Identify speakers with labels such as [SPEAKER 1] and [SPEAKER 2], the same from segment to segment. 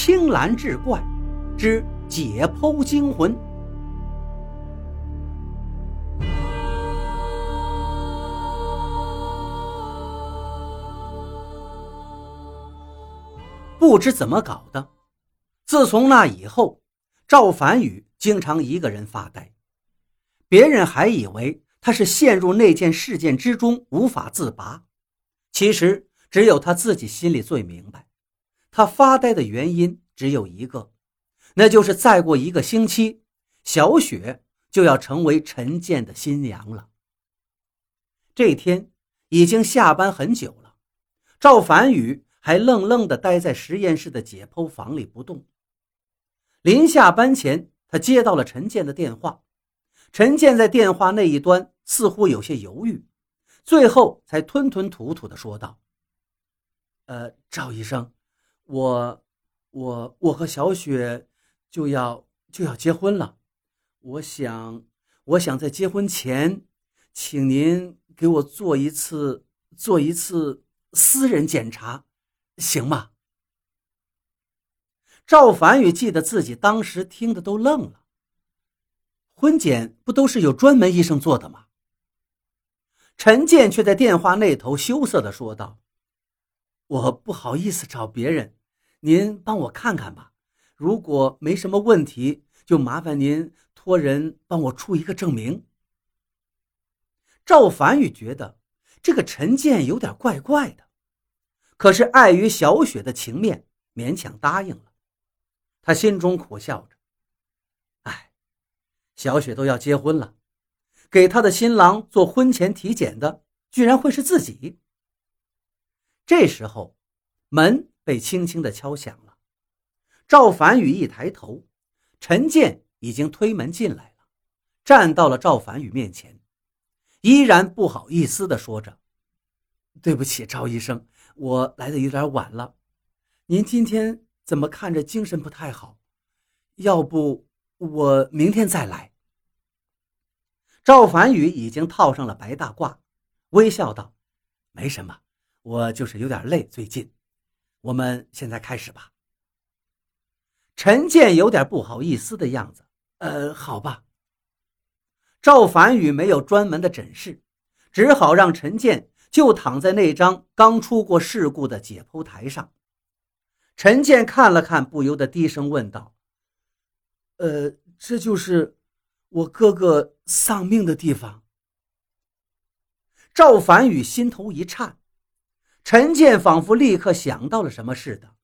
[SPEAKER 1] 青蓝志怪之解剖惊魂。不知怎么搞的，自从那以后，赵凡宇经常一个人发呆。别人还以为他是陷入那件事件之中无法自拔，其实只有他自己心里最明白。他发呆的原因只有一个，那就是再过一个星期，小雪就要成为陈建的新娘了。这天已经下班很久了，赵凡宇。还愣愣地待在实验室的解剖房里不动。临下班前，他接到了陈建的电话。陈建在电话那一端似乎有些犹豫，最后才吞吞吐吐地说道：“呃，赵医生，我、我、我和小雪就要就要结婚了。我想，我想在结婚前，请您给我做一次做一次私人检查。”行吗？赵凡宇记得自己当时听的都愣了。婚检不都是有专门医生做的吗？陈建却在电话那头羞涩的说道：“我不好意思找别人，您帮我看看吧。如果没什么问题，就麻烦您托人帮我出一个证明。”赵凡宇觉得这个陈建有点怪怪的。可是碍于小雪的情面，勉强答应了。他心中苦笑着：“哎，小雪都要结婚了，给她的新郎做婚前体检的，居然会是自己。”这时候，门被轻轻的敲响了。赵凡宇一抬头，陈建已经推门进来了，站到了赵凡宇面前，依然不好意思的说着：“对不起，赵医生。”我来的有点晚了，您今天怎么看着精神不太好？要不我明天再来。赵凡宇已经套上了白大褂，微笑道：“没什么，我就是有点累，最近。我们现在开始吧。”陈建有点不好意思的样子。呃，好吧。赵凡宇没有专门的诊室，只好让陈建。就躺在那张刚出过事故的解剖台上，陈建看了看，不由得低声问道：“呃，这就是我哥哥丧命的地方。”赵凡宇心头一颤，陈建仿佛立刻想到了什么似的，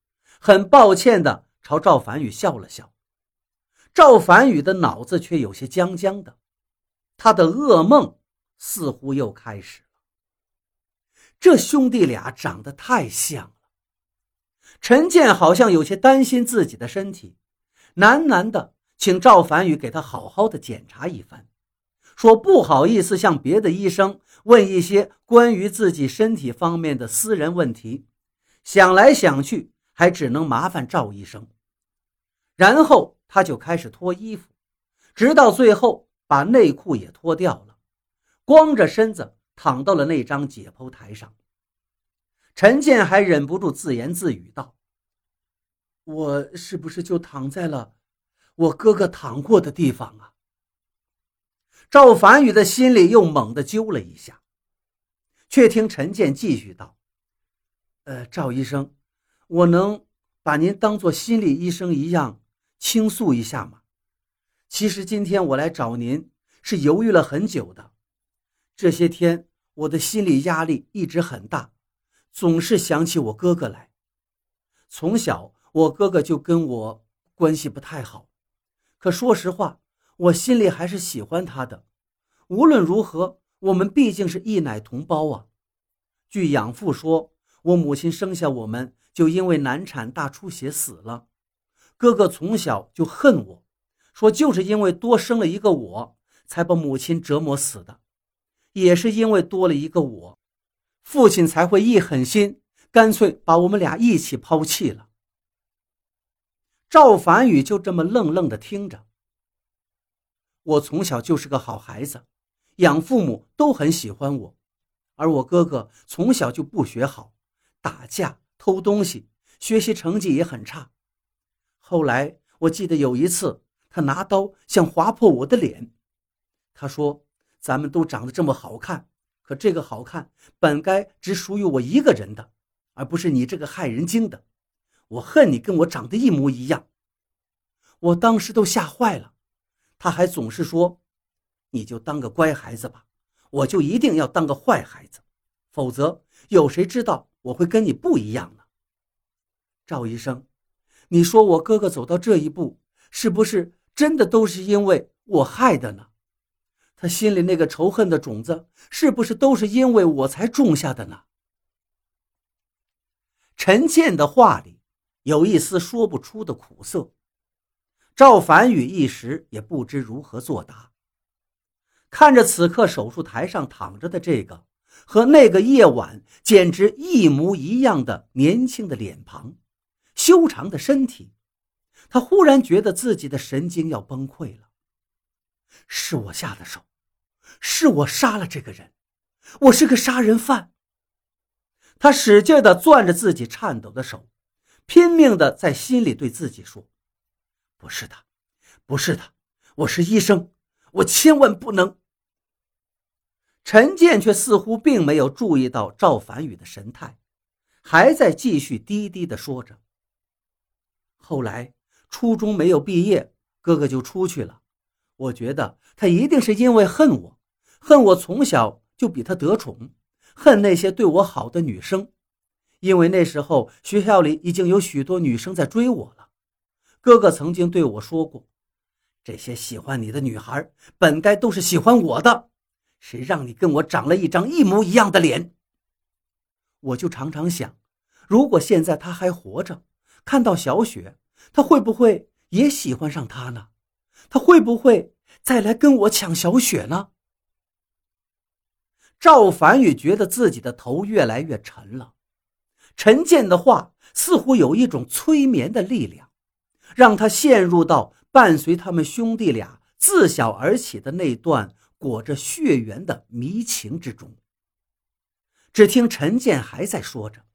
[SPEAKER 1] 很抱歉的朝赵凡宇笑了笑。赵凡宇的脑子却有些僵僵的，他的噩梦似乎又开始了。这兄弟俩长得太像了。陈建好像有些担心自己的身体，喃喃的请赵凡宇给他好好的检查一番，说不好意思向别的医生问一些关于自己身体方面的私人问题，想来想去还只能麻烦赵医生。然后他就开始脱衣服，直到最后把内裤也脱掉了，光着身子。躺到了那张解剖台上，陈建还忍不住自言自语道：“我是不是就躺在了我哥哥躺过的地方啊？”赵凡宇的心里又猛地揪了一下，却听陈建继续道：“呃，赵医生，我能把您当做心理医生一样倾诉一下吗？其实今天我来找您是犹豫了很久的。”这些天，我的心理压力一直很大，总是想起我哥哥来。从小，我哥哥就跟我关系不太好，可说实话，我心里还是喜欢他的。无论如何，我们毕竟是一奶同胞啊。据养父说，我母亲生下我们就因为难产大出血死了。哥哥从小就恨我，说就是因为多生了一个我，才把母亲折磨死的。也是因为多了一个我，父亲才会一狠心，干脆把我们俩一起抛弃了。赵凡宇就这么愣愣的听着。我从小就是个好孩子，养父母都很喜欢我，而我哥哥从小就不学好，打架、偷东西，学习成绩也很差。后来我记得有一次，他拿刀想划破我的脸。他说：“咱们都长得这么好看，可这个好看本该只属于我一个人的，而不是你这个害人精的。我恨你跟我长得一模一样。”我当时都吓坏了。他还总是说：“你就当个乖孩子吧，我就一定要当个坏孩子，否则有谁知道我会跟你不一样呢？”赵医生，你说我哥哥走到这一步，是不是真的都是因为我害的呢？他心里那个仇恨的种子，是不是都是因为我才种下的呢？陈建的话里有一丝说不出的苦涩。赵凡宇一时也不知如何作答，看着此刻手术台上躺着的这个和那个夜晚简直一模一样的年轻的脸庞、修长的身体，他忽然觉得自己的神经要崩溃了。是我下的手，是我杀了这个人，我是个杀人犯。他使劲地攥着自己颤抖的手，拼命地在心里对自己说。不是的，不是的，我是医生，我千万不能。陈建却似乎并没有注意到赵凡宇的神态，还在继续低低的说着。后来初中没有毕业，哥哥就出去了。我觉得他一定是因为恨我，恨我从小就比他得宠，恨那些对我好的女生，因为那时候学校里已经有许多女生在追我了。哥哥曾经对我说过：“这些喜欢你的女孩，本该都是喜欢我的，谁让你跟我长了一张一模一样的脸？”我就常常想，如果现在他还活着，看到小雪，他会不会也喜欢上她呢？他会不会再来跟我抢小雪呢？赵凡宇觉得自己的头越来越沉了，陈建的话似乎有一种催眠的力量。让他陷入到伴随他们兄弟俩自小而起的那段裹着血缘的迷情之中。只听陈建还在说着：“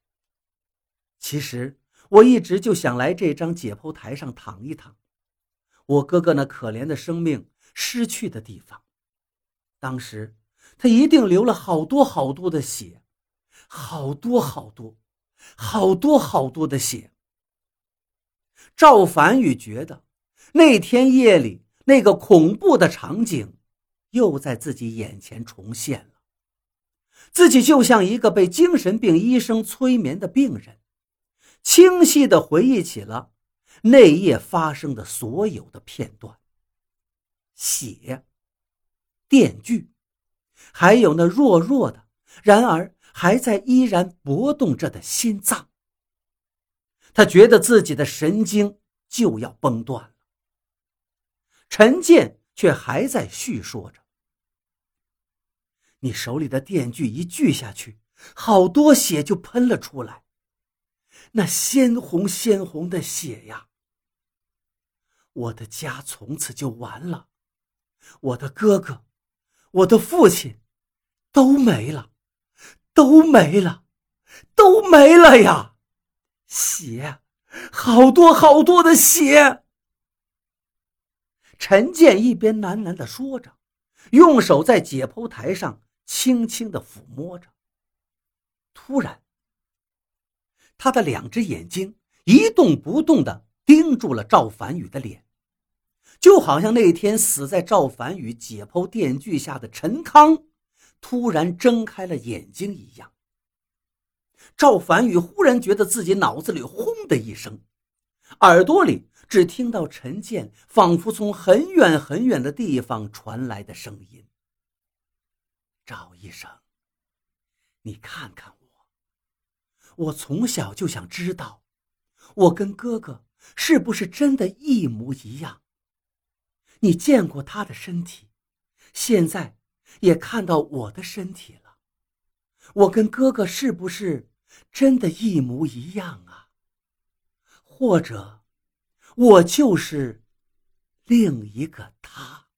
[SPEAKER 1] 其实我一直就想来这张解剖台上躺一躺，我哥哥那可怜的生命失去的地方。当时他一定流了好多好多的血，好多好多，好多好多的血。”赵凡宇觉得，那天夜里那个恐怖的场景，又在自己眼前重现了。自己就像一个被精神病医生催眠的病人，清晰地回忆起了那夜发生的所有的片段：血、电锯，还有那弱弱的，然而还在依然搏动着的心脏。他觉得自己的神经就要崩断了。陈建却还在叙说着：“你手里的电锯一锯下去，好多血就喷了出来，那鲜红鲜红的血呀！我的家从此就完了，我的哥哥，我的父亲，都没了，都没了，都没了呀！”血，好多好多的血。陈建一边喃喃的说着，用手在解剖台上轻轻的抚摸着。突然，他的两只眼睛一动不动的盯住了赵凡宇的脸，就好像那天死在赵凡宇解剖电锯下的陈康突然睁开了眼睛一样。赵凡宇忽然觉得自己脑子里轰的一声，耳朵里只听到陈建仿佛从很远很远的地方传来的声音：“赵医生，你看看我，我从小就想知道，我跟哥哥是不是真的一模一样？你见过他的身体，现在也看到我的身体了，我跟哥哥是不是？”真的，一模一样啊！或者，我就是另一个他。